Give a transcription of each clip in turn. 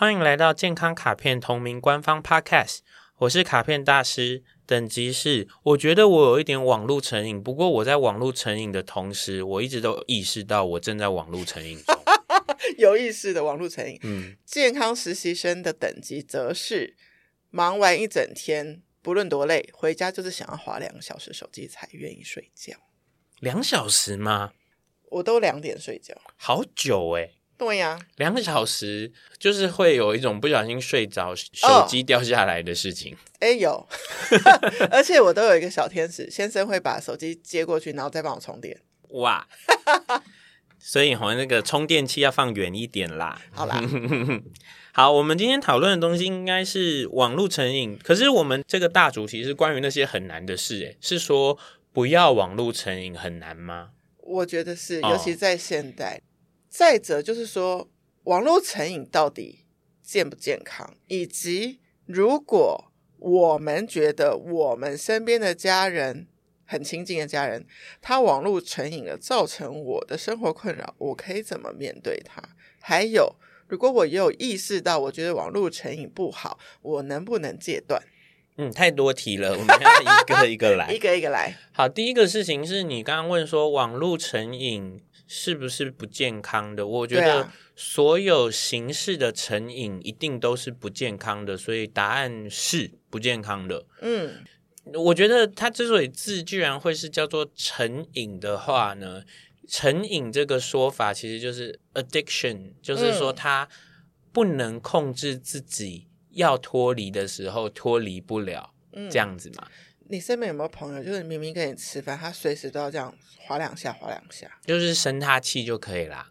欢迎来到健康卡片同名官方 Podcast，我是卡片大师，等级是我觉得我有一点网络成瘾，不过我在网络成瘾的同时，我一直都意识到我正在网络成瘾中，有意识的网络成瘾。嗯，健康实习生的等级则是忙完一整天，不论多累，回家就是想要划两个小时手机才愿意睡觉。两小时吗？我都两点睡觉，好久哎、欸。对呀，两个小时就是会有一种不小心睡着，手机掉下来的事情。哎、哦，有，而且我都有一个小天使先生会把手机接过去，然后再帮我充电。哇，所以好像那个充电器要放远一点啦。好啦，好，我们今天讨论的东西应该是网络成瘾，可是我们这个大主题是关于那些很难的事，哎，是说不要网络成瘾很难吗？我觉得是，尤其在现代。哦再者就是说，网络成瘾到底健不健康？以及如果我们觉得我们身边的家人很亲近的家人，他网络成瘾了，造成我的生活困扰，我可以怎么面对他？还有，如果我也有意识到，我觉得网络成瘾不好，我能不能戒断？嗯，太多题了，我们 要一个一个来，一个一个来。好，第一个事情是你刚刚问说网络成瘾。是不是不健康的？我觉得所有形式的成瘾一定都是不健康的，所以答案是不健康的。嗯，我觉得它之所以字居然会是叫做成瘾的话呢，成瘾这个说法其实就是 addiction，就是说他不能控制自己，要脱离的时候脱离不了，这样子嘛。你身边有没有朋友，就是明明跟你吃饭，他随时都要这样划两下，划两下，就是生他气就可以啦。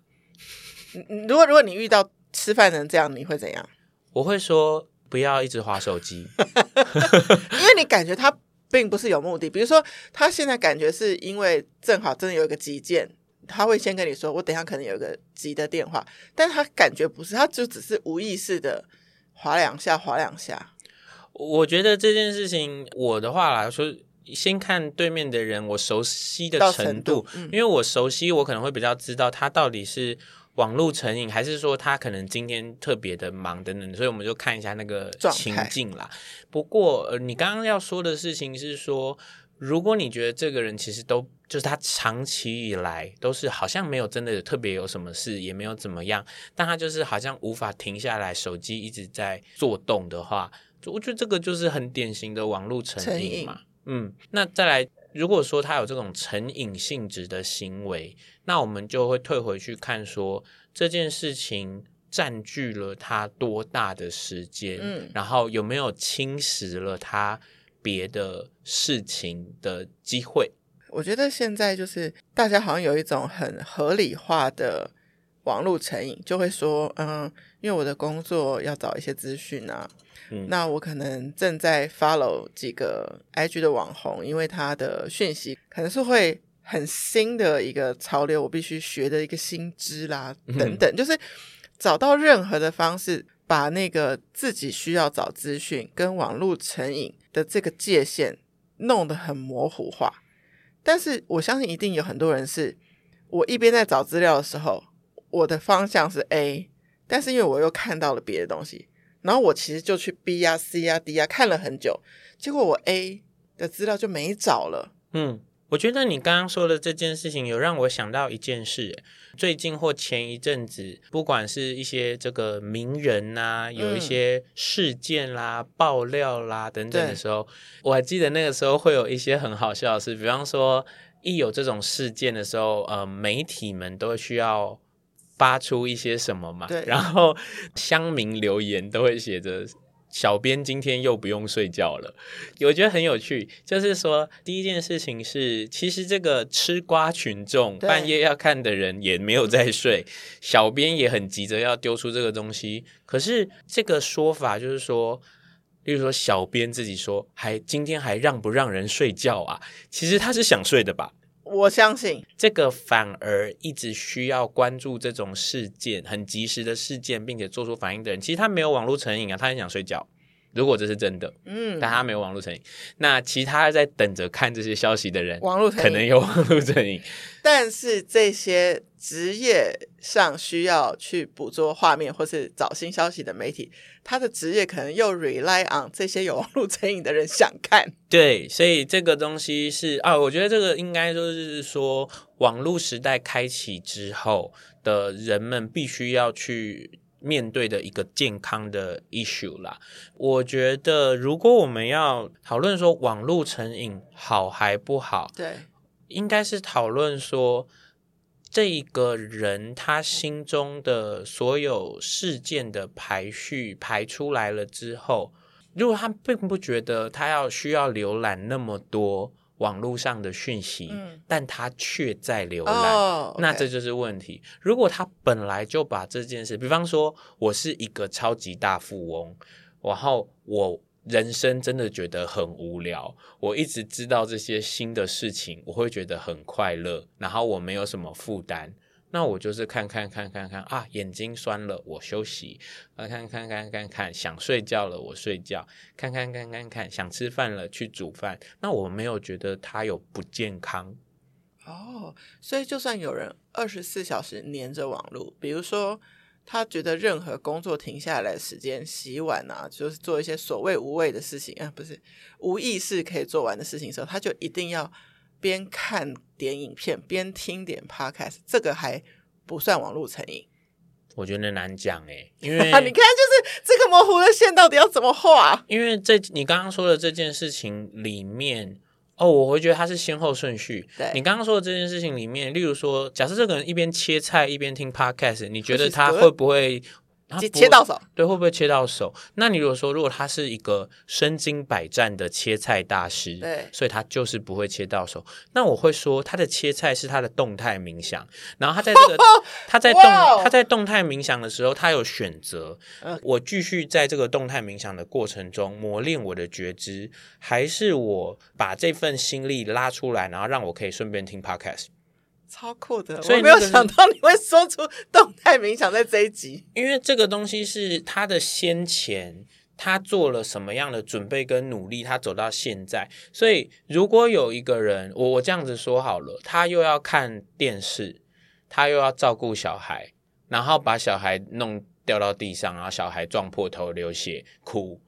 如果如果你遇到吃饭人这样，你会怎样？我会说不要一直划手机，因为你感觉他并不是有目的。比如说，他现在感觉是因为正好真的有一个急件，他会先跟你说，我等一下可能有一个急的电话，但他感觉不是，他就只是无意识的划两下，划两下。我觉得这件事情，我的话来说，先看对面的人，我熟悉的程度，程度嗯、因为我熟悉，我可能会比较知道他到底是网络成瘾，还是说他可能今天特别的忙等等，所以我们就看一下那个情境啦。不过，呃，你刚刚要说的事情是说，如果你觉得这个人其实都就是他长期以来都是好像没有真的特别有什么事，也没有怎么样，但他就是好像无法停下来，手机一直在做动的话。我觉得这个就是很典型的网络成瘾嘛，嗯，那再来，如果说他有这种成瘾性质的行为，那我们就会退回去看说这件事情占据了他多大的时间，嗯，然后有没有侵蚀了他别的事情的机会。我觉得现在就是大家好像有一种很合理化的网络成瘾，就会说，嗯，因为我的工作要找一些资讯啊。嗯、那我可能正在 follow 几个 IG 的网红，因为他的讯息可能是会很新的一个潮流，我必须学的一个新知啦，等等，嗯、就是找到任何的方式，把那个自己需要找资讯跟网络成瘾的这个界限弄得很模糊化。但是我相信一定有很多人是，我一边在找资料的时候，我的方向是 A，但是因为我又看到了别的东西。然后我其实就去 B 啊 C 啊 D 啊看了很久，结果我 A 的资料就没找了。嗯，我觉得你刚刚说的这件事情有让我想到一件事。最近或前一阵子，不管是一些这个名人呐、啊，有一些事件啦、嗯、爆料啦等等的时候，我还记得那个时候会有一些很好笑的事，比方说一有这种事件的时候，呃，媒体们都需要。发出一些什么嘛？对，然后乡民留言都会写着小编今天又不用睡觉了，我觉得很有趣。就是说，第一件事情是，其实这个吃瓜群众半夜要看的人也没有在睡，小编也很急着要丢出这个东西。可是这个说法就是说，例如说小编自己说，还今天还让不让人睡觉啊？其实他是想睡的吧？我相信这个反而一直需要关注这种事件，很及时的事件，并且做出反应的人，其实他没有网络成瘾啊，他很想睡觉。如果这是真的，嗯，但他没有网络成瘾，那其他在等着看这些消息的人，网络可能有网络成瘾。但是这些职业上需要去捕捉画面或是找新消息的媒体，他的职业可能又 rely on 这些有网络成瘾的人想看。对，所以这个东西是啊，我觉得这个应该就是说，网络时代开启之后的人们必须要去。面对的一个健康的 issue 啦，我觉得如果我们要讨论说网络成瘾好还不好，对，应该是讨论说这一个人他心中的所有事件的排序排出来了之后，如果他并不觉得他要需要浏览那么多。网络上的讯息，嗯、但他却在浏览，那这就是问题。如果他本来就把这件事，比方说，我是一个超级大富翁，然后我人生真的觉得很无聊，我一直知道这些新的事情，我会觉得很快乐，然后我没有什么负担。那我就是看看看看看啊，眼睛酸了，我休息；啊，看看看看看，想睡觉了，我睡觉；看看看看看，想吃饭了，去煮饭。那我没有觉得他有不健康哦。所以，就算有人二十四小时黏着网络，比如说他觉得任何工作停下来的时间，洗碗啊，就是做一些所谓无谓的事情啊，不是无意识可以做完的事情的时候，他就一定要。边看点影片边听点 podcast，这个还不算网络成瘾。我觉得难讲诶，因为 你看，就是这个模糊的线到底要怎么画？因为这你刚刚说的这件事情里面，哦，我会觉得它是先后顺序。对，你刚刚说的这件事情里面，例如说，假设这个人一边切菜一边听 podcast，你觉得他会不会？切切到手，对，会不会切到手？那你如果说，如果他是一个身经百战的切菜大师，对，所以他就是不会切到手。那我会说，他的切菜是他的动态冥想，然后他在这个 他在动他在动态冥想的时候，他有选择，我继续在这个动态冥想的过程中磨练我的觉知，还是我把这份心力拉出来，然后让我可以顺便听 podcast。超酷的，所以我没有想到你会说出动态冥想在这一集，因为这个东西是他的先前，他做了什么样的准备跟努力，他走到现在。所以如果有一个人，我我这样子说好了，他又要看电视，他又要照顾小孩，然后把小孩弄掉到地上，然后小孩撞破头流血哭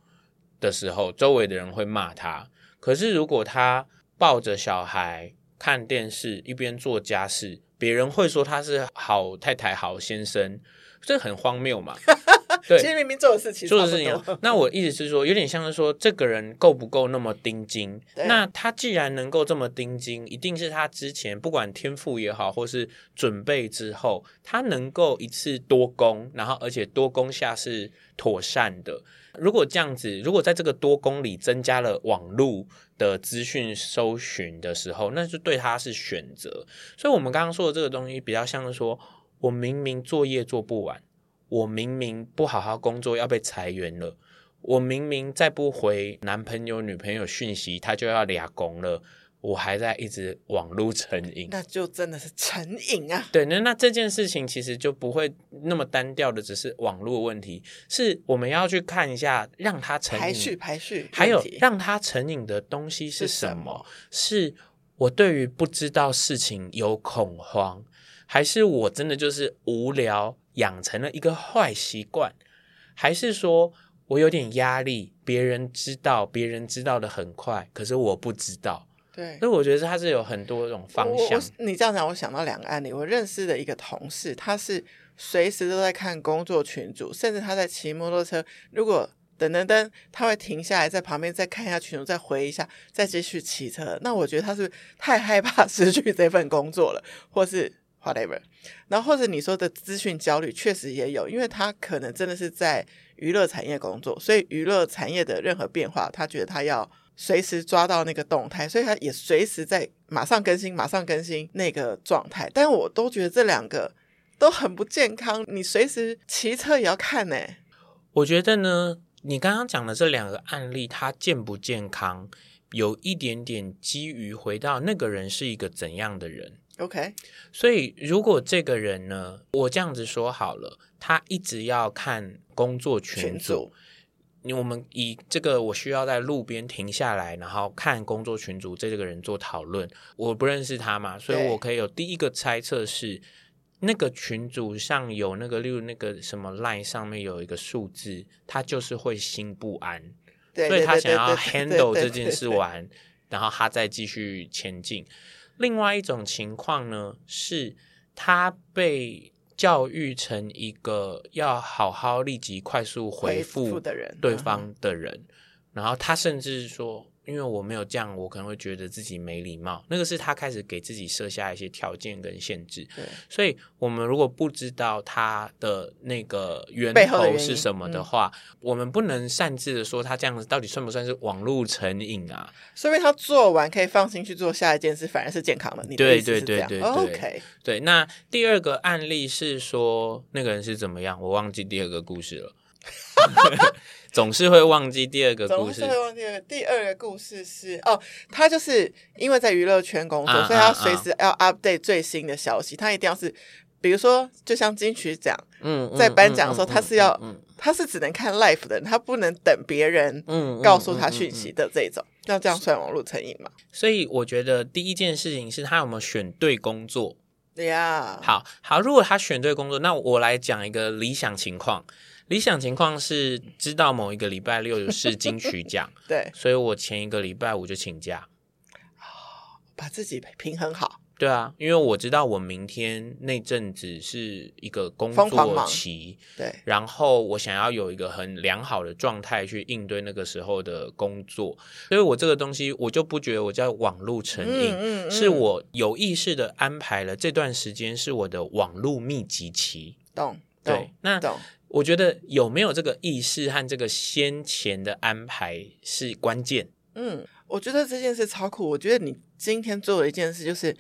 的时候，周围的人会骂他。可是如果他抱着小孩，看电视一边做家事，别人会说他是好太太、好先生，这很荒谬嘛？对，其实明明做的事情做的事情。那我意思是说，有点像是说，这个人够不够那么盯紧？那他既然能够这么盯紧，一定是他之前不管天赋也好，或是准备之后，他能够一次多功，然后而且多功下是妥善的。如果这样子，如果在这个多功里增加了网络的资讯搜寻的时候，那就对他是选择。所以，我们刚刚说的这个东西，比较像是说，我明明作业做不完，我明明不好好工作要被裁员了，我明明再不回男朋友女朋友讯息，他就要俩工了。我还在一直网络成瘾，那就真的是成瘾啊！对，那那这件事情其实就不会那么单调的，只是网络问题，是我们要去看一下让他成瘾排序排序，还有让他成瘾的东西是什么？是什么？是我对于不知道事情有恐慌，还是我真的就是无聊养成了一个坏习惯，还是说我有点压力，别人知道，别人知道的很快，可是我不知道。对，所以我觉得他是有很多种方向。你这样讲，我想到两个案例。我认识的一个同事，他是随时都在看工作群组，甚至他在骑摩托车，如果等等等，他会停下来在旁边再看一下群组，再回一下，再继续骑车。那我觉得他是太害怕 失去这份工作了，或是 whatever。然后或者你说的资讯焦虑，确实也有，因为他可能真的是在娱乐产业工作，所以娱乐产业的任何变化，他觉得他要随时抓到那个动态，所以他也随时在马上更新，马上更新那个状态。但我都觉得这两个都很不健康，你随时骑车也要看呢。我觉得呢，你刚刚讲的这两个案例，它健不健康，有一点点基于回到那个人是一个怎样的人。OK，所以如果这个人呢，我这样子说好了，他一直要看工作群组，你我们以这个我需要在路边停下来，然后看工作群组这个人做讨论，我不认识他嘛，所以我可以有第一个猜测是，那个群组上有那个，例如那个什么 line 上面有一个数字，他就是会心不安，所以他想要 handle 这件事完，然后他再继续前进。另外一种情况呢，是他被教育成一个要好好立即快速回复的人，对方的人，然后他甚至说。因为我没有这样，我可能会觉得自己没礼貌。那个是他开始给自己设下一些条件跟限制。对，所以我们如果不知道他的那个源头是什么的话，嗯、我们不能擅自的说他这样子到底算不算是网络成瘾啊？所以他做完可以放心去做下一件事，反而是健康的。对对对对对。OK，对。那第二个案例是说那个人是怎么样？我忘记第二个故事了。总是会忘记第二个故事。总是会忘记第二个故事是哦，他就是因为在娱乐圈工作，啊、所以他随时要 update 最新的消息。啊啊、他一定要是，比如说，就像金曲奖，嗯，在颁奖的时候，他是要，嗯他是只能看 live 的，他不能等别人，嗯，告诉他讯息的这种。那、嗯嗯嗯嗯、这样算网络成瘾吗？所以我觉得第一件事情是他有没有选对工作。对呀，好好，如果他选对工作，那我来讲一个理想情况。理想情况是知道某一个礼拜六是金曲奖，对，所以我前一个礼拜五就请假，把自己平衡好。对啊，因为我知道我明天那阵子是一个工作期，对，然后我想要有一个很良好的状态去应对那个时候的工作，所以我这个东西我就不觉得我叫网路成瘾，嗯嗯嗯、是我有意识的安排了这段时间是我的网路密集期，懂？对，那懂。我觉得有没有这个意识和这个先前的安排是关键。嗯，我觉得这件事超酷。我觉得你今天做的一件事，就是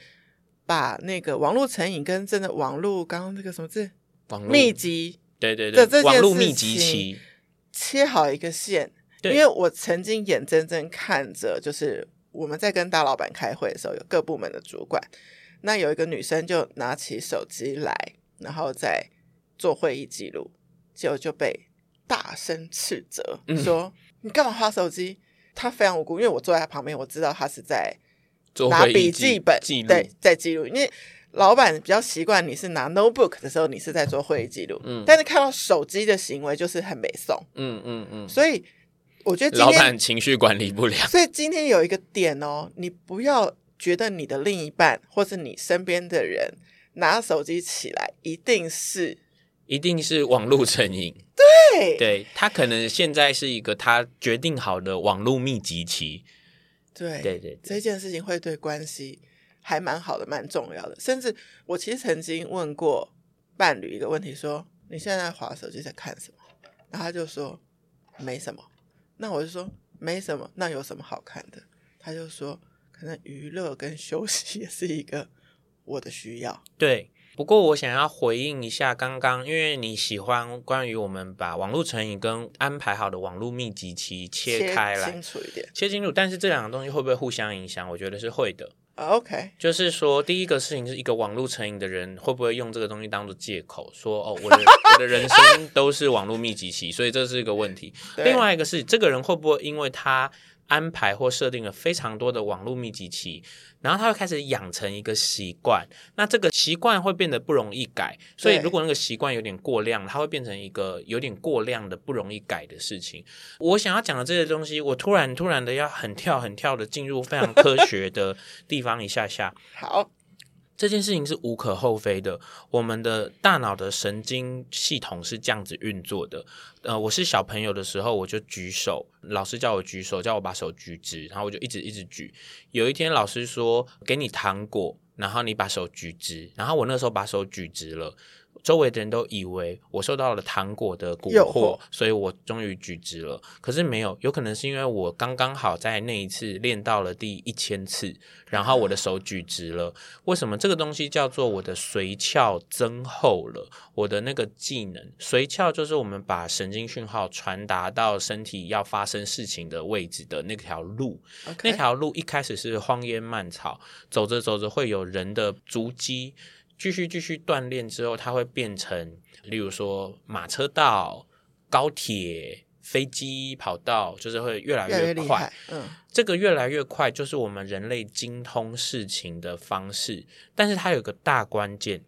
把那个网络成瘾跟真的网络刚刚那个什么字，网络密集，对对对，网络密集期切好一个线。因为我曾经眼睁睁看着，就是我们在跟大老板开会的时候，有各部门的主管，那有一个女生就拿起手机来，然后再做会议记录。结果就被大声斥责，嗯、说你干嘛划手机？他非常无辜，因为我坐在他旁边，我知道他是在拿笔记本记，对，在记录。因为老板比较习惯你是拿 notebook 的时候，你是在做会议记录。嗯，但是看到手机的行为就是很没送。嗯嗯嗯。所以我觉得今天老板情绪管理不良。所以今天有一个点哦，你不要觉得你的另一半或是你身边的人拿手机起来一定是。一定是网络成瘾，对，对，他可能现在是一个他决定好的网络密集期，对，对对，这件事情会对关系还蛮好的，蛮重要的。甚至我其实曾经问过伴侣一个问题，说你现在在滑手机在看什么？然后他就说没什么。那我就说没什么，那有什么好看的？他就说可能娱乐跟休息 也是一个我的需要，对。不过我想要回应一下刚刚，因为你喜欢关于我们把网络成瘾跟安排好的网络密集期切开来，切清楚一点，切清楚。但是这两个东西会不会互相影响？我觉得是会的。OK，就是说第一个事情是一个网络成瘾的人会不会用这个东西当做借口，说哦，我的 我的人生都是网络密集期，所以这是一个问题。另外一个是这个人会不会因为他安排或设定了非常多的网络密集期，然后他会开始养成一个习惯，那这个习惯会变得不容易改。所以如果那个习惯有点过量，它会变成一个有点过量的不容易改的事情。我想要讲的这些东西，我突然突然的要很跳很跳的进入非常科学的地方一下下。好。这件事情是无可厚非的。我们的大脑的神经系统是这样子运作的。呃，我是小朋友的时候，我就举手，老师叫我举手，叫我把手举直，然后我就一直一直举。有一天，老师说给你糖果，然后你把手举直，然后我那时候把手举直了。周围的人都以为我受到了糖果的蛊惑，所以我终于举直了。可是没有，有可能是因为我刚刚好在那一次练到了第一千次，然后我的手举直了。为什么这个东西叫做我的髓鞘增厚了？我的那个技能，髓鞘就是我们把神经讯号传达到身体要发生事情的位置的那条路。那条路一开始是荒烟蔓草，走着走着会有人的足迹。继续继续锻炼之后，它会变成，例如说马车道、高铁、飞机跑道，就是会越来越快。越来越嗯，这个越来越快，就是我们人类精通事情的方式。但是它有个大关键，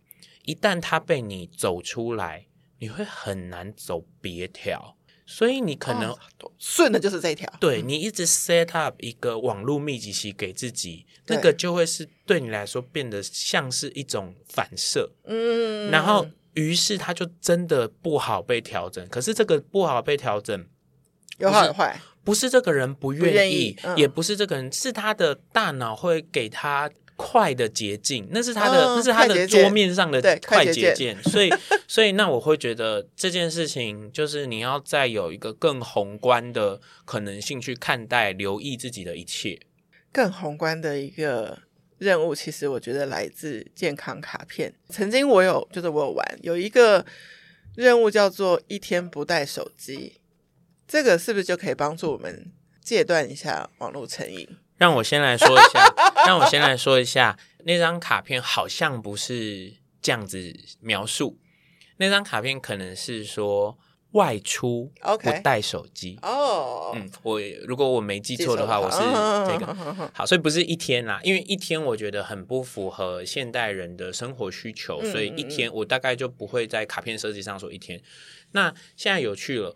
一旦它被你走出来，你会很难走别条。所以你可能顺的就是这一条，对，你一直 set up 一个网络密集期给自己，那个就会是对你来说变得像是一种反射，嗯，然后于是它就真的不好被调整。可是这个不好被调整，有好有坏，不是这个人不愿意，也不是这个人，是他的大脑会给他。快的捷径，那是他的，嗯、那是他的桌面上的快捷键。所以，所以那我会觉得这件事情就是你要再有一个更宏观的可能性去看待、留意自己的一切。更宏观的一个任务，其实我觉得来自健康卡片。曾经我有，就是我有玩，有一个任务叫做一天不带手机，这个是不是就可以帮助我们戒断一下网络成瘾？让我先来说一下，让我先来说一下，那张卡片好像不是这样子描述。那张卡片可能是说外出不带手机哦。嗯，我如果我没记错的话，我是这个好，所以不是一天啦，因为一天我觉得很不符合现代人的生活需求，所以一天我大概就不会在卡片设计上说一天。那现在有趣了，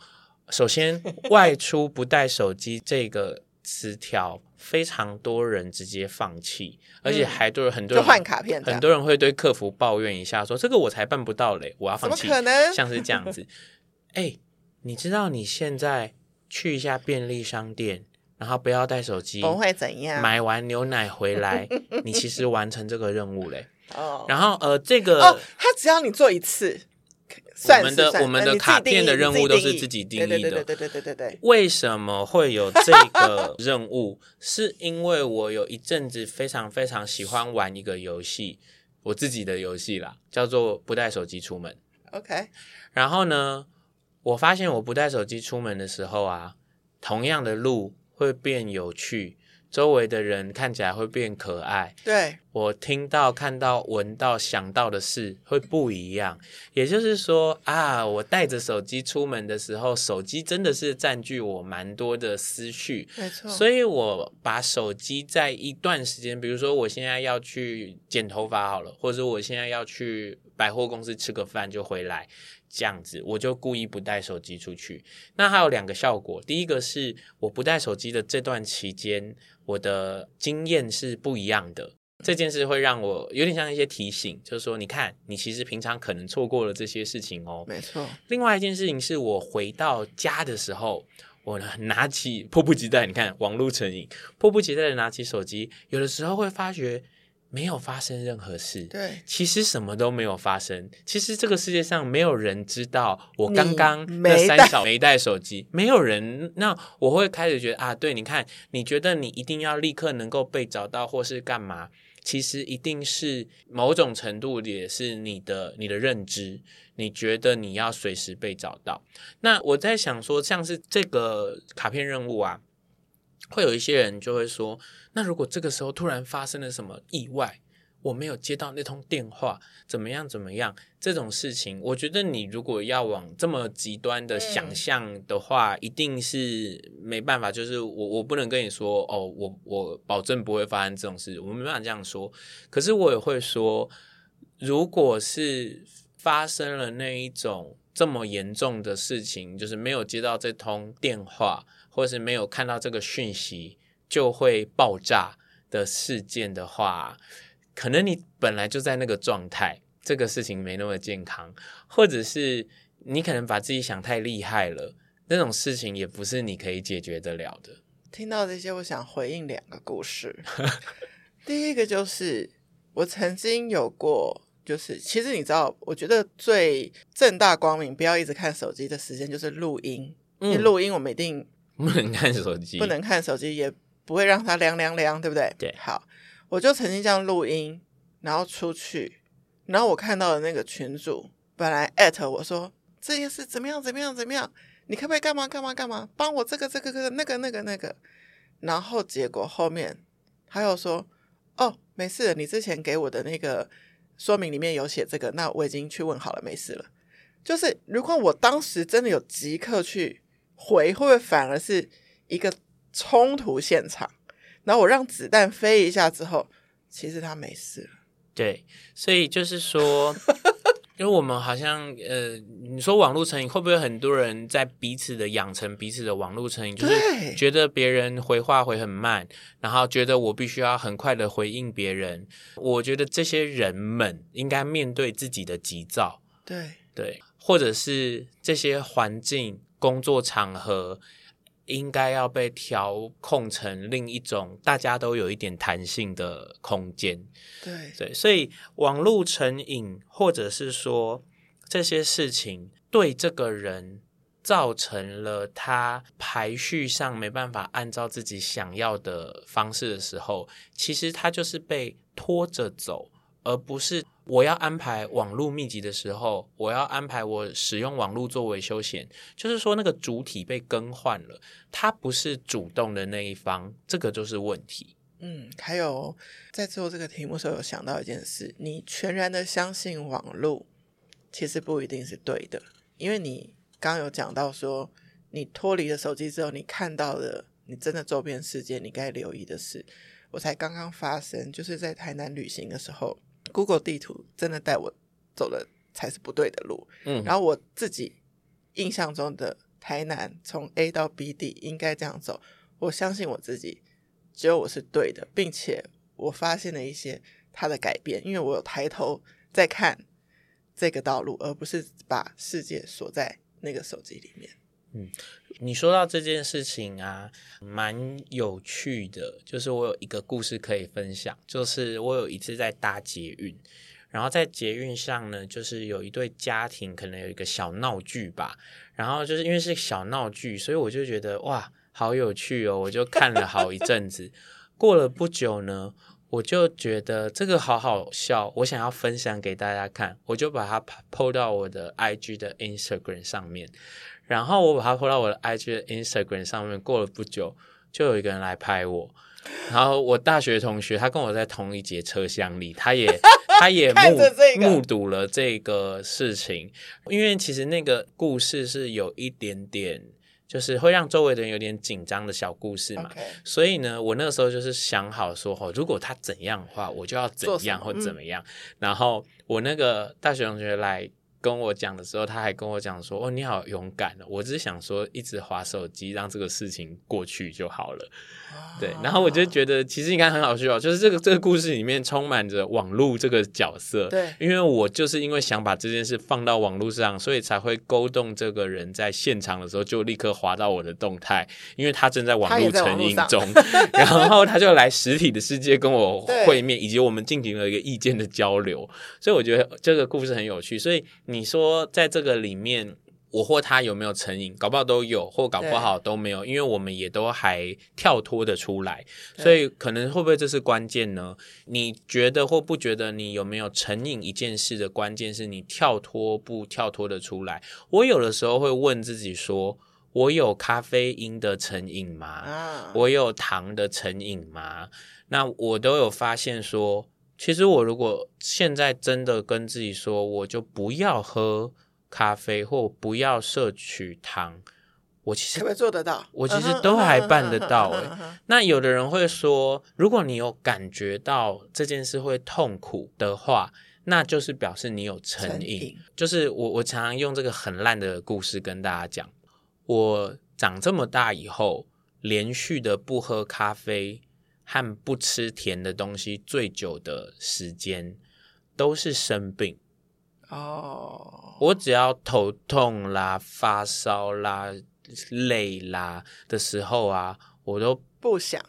首先 外出不带手机这个词条。非常多人直接放弃，而且还都有很多人换卡片，很多人会对客服抱怨一下，说这个我才办不到嘞，我要放弃。怎么可能？像是这样子，哎、欸，你知道你现在去一下便利商店，然后不要带手机，不会怎样？买完牛奶回来，你其实完成这个任务嘞。哦，然后呃，这个哦，他只要你做一次。我们的我们的卡片的任务都是自己定义的。对对对对对对对。为什么会有这个任务？是因为我有一阵子非常非常喜欢玩一个游戏，我自己的游戏啦，叫做不带手机出门。OK，然后呢，我发现我不带手机出门的时候啊，同样的路会变有趣。周围的人看起来会变可爱，对，我听到、看到、闻到、想到的事会不一样。也就是说啊，我带着手机出门的时候，手机真的是占据我蛮多的思绪，没错。所以我把手机在一段时间，比如说我现在要去剪头发好了，或者我现在要去百货公司吃个饭就回来。这样子，我就故意不带手机出去。那还有两个效果，第一个是我不带手机的这段期间，我的经验是不一样的。这件事会让我有点像一些提醒，就是说，你看，你其实平常可能错过了这些事情哦。没错。另外一件事情是我回到家的时候，我拿起迫不及待，你看网络成瘾，迫不及待的拿起手机，有的时候会发觉。没有发生任何事，对，其实什么都没有发生。其实这个世界上没有人知道我刚刚那三小没带手机，没有人。那我会开始觉得啊，对，你看，你觉得你一定要立刻能够被找到，或是干嘛？其实一定是某种程度也是你的你的认知，你觉得你要随时被找到。那我在想说，像是这个卡片任务啊。会有一些人就会说，那如果这个时候突然发生了什么意外，我没有接到那通电话，怎么样怎么样？这种事情，我觉得你如果要往这么极端的想象的话，嗯、一定是没办法。就是我我不能跟你说，哦，我我保证不会发生这种事，我没办法这样说。可是我也会说，如果是发生了那一种这么严重的事情，就是没有接到这通电话。或是没有看到这个讯息就会爆炸的事件的话，可能你本来就在那个状态，这个事情没那么健康，或者是你可能把自己想太厉害了，那种事情也不是你可以解决得了的。听到这些，我想回应两个故事。第一个就是我曾经有过，就是其实你知道，我觉得最正大光明，不要一直看手机的时间就是录音，嗯、因为录音我们一定 不能看手机，不能看手机，也不会让它凉凉凉，对不对？对，好，我就曾经这样录音，然后出去，然后我看到的那个群主本来艾特我说这件事怎么样怎么样怎么样，你可不可以干嘛干嘛干嘛，帮我这个这个这个那个那个那个，然后结果后面他又说。哦，没事，你之前给我的那个说明里面有写这个，那我已经去问好了，没事了。就是如果我当时真的有即刻去回，会不会反而是一个冲突现场？然后我让子弹飞一下之后，其实他没事了。对，所以就是说。因为我们好像呃，你说网络成瘾会不会很多人在彼此的养成彼此的网络成瘾，就是觉得别人回话回很慢，然后觉得我必须要很快的回应别人。我觉得这些人们应该面对自己的急躁，对对，或者是这些环境工作场合。应该要被调控成另一种，大家都有一点弹性的空间。对对，所以网络成瘾，或者是说这些事情对这个人造成了他排序上没办法按照自己想要的方式的时候，其实他就是被拖着走，而不是。我要安排网络密集的时候，我要安排我使用网络作为休闲，就是说那个主体被更换了，它不是主动的那一方，这个就是问题。嗯，还有在做这个题目时候，有想到一件事：你全然的相信网络，其实不一定是对的，因为你刚刚有讲到说，你脱离了手机之后，你看到的你真的周边世界，你该留意的事，我才刚刚发生，就是在台南旅行的时候。Google 地图真的带我走了才是不对的路，嗯，然后我自己印象中的台南从 A 到 B 地应该这样走，我相信我自己，只有我是对的，并且我发现了一些它的改变，因为我有抬头在看这个道路，而不是把世界锁在那个手机里面。嗯，你说到这件事情啊，蛮有趣的。就是我有一个故事可以分享，就是我有一次在搭捷运，然后在捷运上呢，就是有一对家庭可能有一个小闹剧吧，然后就是因为是小闹剧，所以我就觉得哇，好有趣哦，我就看了好一阵子。过了不久呢，我就觉得这个好好笑，我想要分享给大家看，我就把它 PO 到我的 IG 的 Instagram 上面。然后我把它 po 到我的 IG 的 Instagram 上面，过了不久，就有一个人来拍我。然后我大学同学，他跟我在同一节车厢里，他也 他也目目睹了这个事情。因为其实那个故事是有一点点，就是会让周围的人有点紧张的小故事嘛。所以呢，我那个时候就是想好说，哦，如果他怎样的话，我就要怎样或怎么样。然后我那个大学同学来。跟我讲的时候，他还跟我讲说：“哦，你好勇敢哦！”我只是想说，一直划手机，让这个事情过去就好了。对，然后我就觉得，其实应该很好笑，就是这个这个故事里面充满着网络这个角色。对，因为我就是因为想把这件事放到网络上，所以才会勾动这个人在现场的时候就立刻滑到我的动态，因为他正在网络成瘾中，然后他就来实体的世界跟我会面，以及我们进行了一个意见的交流，所以我觉得这个故事很有趣。所以你说在这个里面。我或他有没有成瘾？搞不好都有，或搞不好都没有，因为我们也都还跳脱的出来，所以可能会不会这是关键呢？你觉得或不觉得？你有没有成瘾一件事的关键是你跳脱不跳脱的出来？我有的时候会问自己说：我有咖啡因的成瘾吗？啊，我有糖的成瘾吗？那我都有发现说，其实我如果现在真的跟自己说，我就不要喝。咖啡或不要摄取糖，我其实可不可以做得到？我其实都还办得到诶。那有的人会说，如果你有感觉到这件事会痛苦的话，那就是表示你有成瘾。成瘾。就是我我常常用这个很烂的故事跟大家讲，我长这么大以后，连续的不喝咖啡和不吃甜的东西最久的时间，都是生病。哦，我只要头痛啦、发烧啦、累啦的时候啊，我都不想，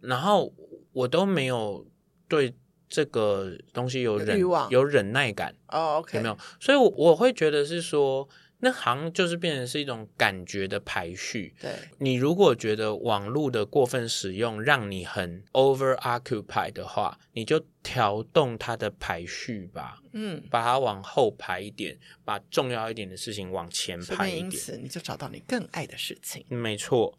然后我都没有对这个东西有忍有忍耐感哦，OK，有没有？所以我，我会觉得是说。那好像就是变成是一种感觉的排序。对，你如果觉得网络的过分使用让你很 over occupy 的话，你就调动它的排序吧。嗯，把它往后排一点，把重要一点的事情往前排一点。因此，你就找到你更爱的事情。没错。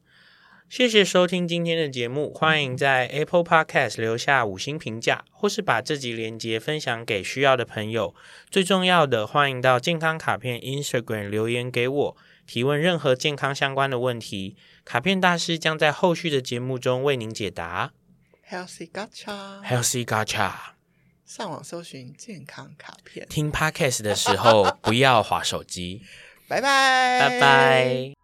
谢谢收听今天的节目，欢迎在 Apple Podcast 留下五星评价，或是把这集连接分享给需要的朋友。最重要的，欢迎到健康卡片 Instagram 留言给我，提问任何健康相关的问题，卡片大师将在后续的节目中为您解答。Healthy Gacha，Healthy Gacha，上网搜寻健康卡片。听 Podcast 的时候不要划手机。拜拜，拜拜。